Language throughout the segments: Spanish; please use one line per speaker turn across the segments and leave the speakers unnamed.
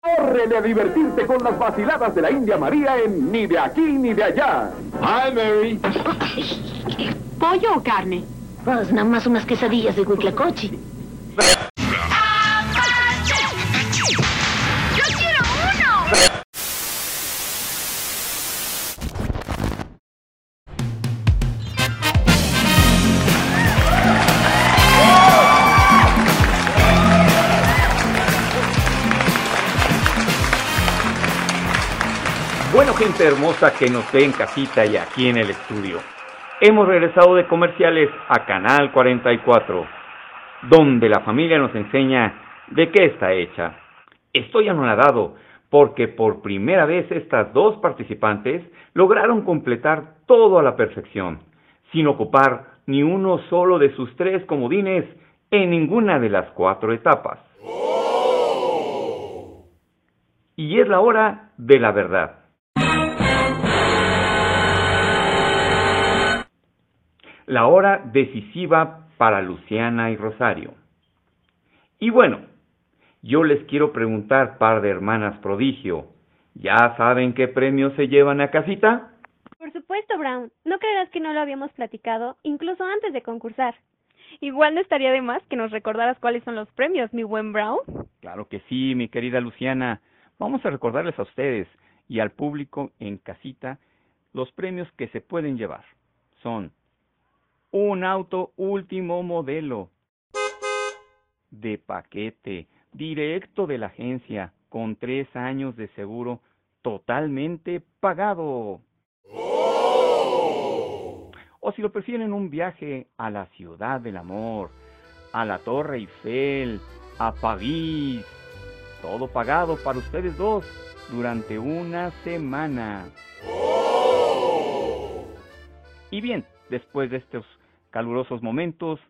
¡Córrele a divertirte con las vaciladas de la India María en Ni de aquí ni de allá!
Hi, Mary.
¿Pollo o carne?
Pues nada más unas quesadillas de huitlacoche.
Bueno, gente hermosa que nos ve en casita y aquí en el estudio. Hemos regresado de comerciales a Canal 44, donde la familia nos enseña de qué está hecha. Estoy anonadado porque por primera vez estas dos participantes lograron completar todo a la perfección, sin ocupar ni uno solo de sus tres comodines en ninguna de las cuatro etapas. Y es la hora de la verdad. La hora decisiva para Luciana y Rosario. Y bueno, yo les quiero preguntar, par de hermanas prodigio, ¿ya saben qué premios se llevan a casita?
Por supuesto, Brown. No creerás que no lo habíamos platicado, incluso antes de concursar.
Igual no estaría de más que nos recordaras cuáles son los premios, mi buen Brown.
Claro que sí, mi querida Luciana. Vamos a recordarles a ustedes y al público en casita los premios que se pueden llevar. Son un auto último modelo de paquete, directo de la agencia, con tres años de seguro totalmente pagado. O si lo prefieren, un viaje a la ciudad del amor, a la Torre Eiffel, a París. Todo pagado para ustedes dos durante una semana. Y bien, después de estos calurosos momentos,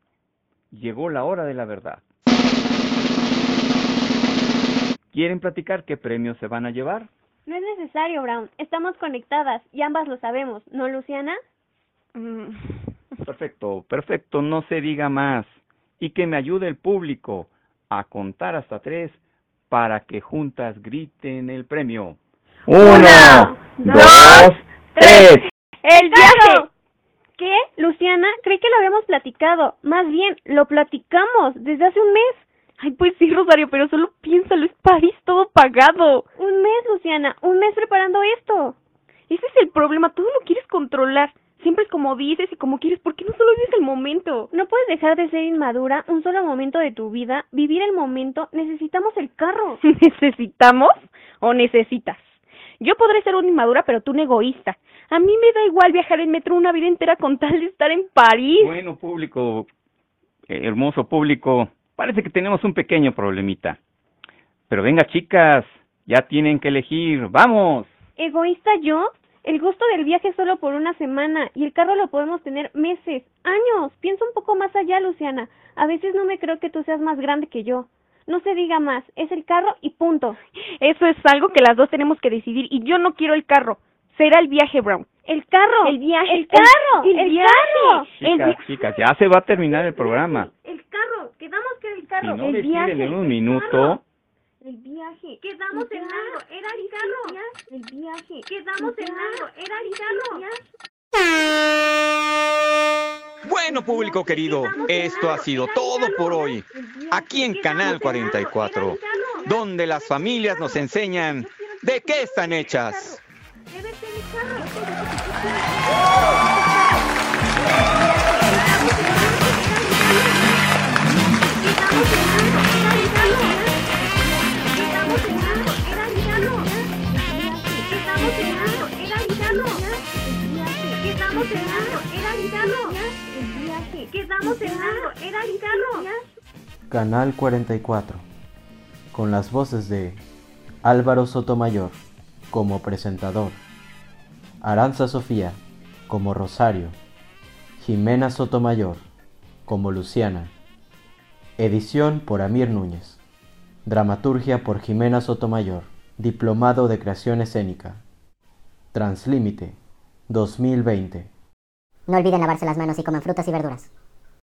llegó la hora de la verdad. ¿Quieren platicar qué premios se van a llevar?
No es necesario, Brown. Estamos conectadas y ambas lo sabemos, ¿no, Luciana?
Mm,
Perfecto, perfecto, no se diga más. Y que me ayude el público a contar hasta tres para que juntas griten el premio.
Uno, dos,
tres.
¡El viaje! ¿Qué? Luciana, creí que lo habíamos platicado. Más bien, lo platicamos desde hace un mes.
Ay, pues sí, Rosario, pero solo piénsalo, es París todo pagado.
Un mes, Luciana, un mes preparando esto.
Ese es el problema, todo lo quieres controlar. Siempre es como dices y como quieres, ¿por qué no solo vives el momento?
No puedes dejar de ser inmadura un solo momento de tu vida. Vivir el momento, necesitamos el carro.
¿Necesitamos o necesitas? Yo podré ser una inmadura, pero tú un egoísta. A mí me da igual viajar en metro una vida entera con tal de estar en París.
Bueno, público, eh, hermoso público, parece que tenemos un pequeño problemita. Pero venga, chicas, ya tienen que elegir, vamos.
¿Egoísta yo? El gusto del viaje es solo por una semana y el carro lo podemos tener meses, años. Piensa un poco más allá, Luciana. A veces no me creo que tú seas más grande que yo. No se diga más, es el carro y punto.
Eso es algo que las dos tenemos que decidir y yo no quiero el carro. Será el viaje, Brown.
El carro.
El viaje.
El carro.
El,
El
viaje.
carro.
Chicas, chicas, ya se va a terminar el programa.
El carro. Quedamos que era el
Si
carro.
no
el viaje.
en un
el
minuto,
carro. El viaje. Quedamos
El
en algo. Era el carro. El viaje. Quedamos en algo. Era el carro.
Público querido, esto ha sido todo por hoy, aquí en Canal 44, donde las familias nos enseñan de qué están hechas.
Quedamos en algo, era el carro.
Canal 44, con las voces de Álvaro Sotomayor como presentador, Aranza Sofía como Rosario, Jimena Sotomayor como Luciana, edición por Amir Núñez, dramaturgia por Jimena Sotomayor, diplomado de creación escénica, Translímite 2020.
No olviden lavarse las manos y coman frutas y verduras.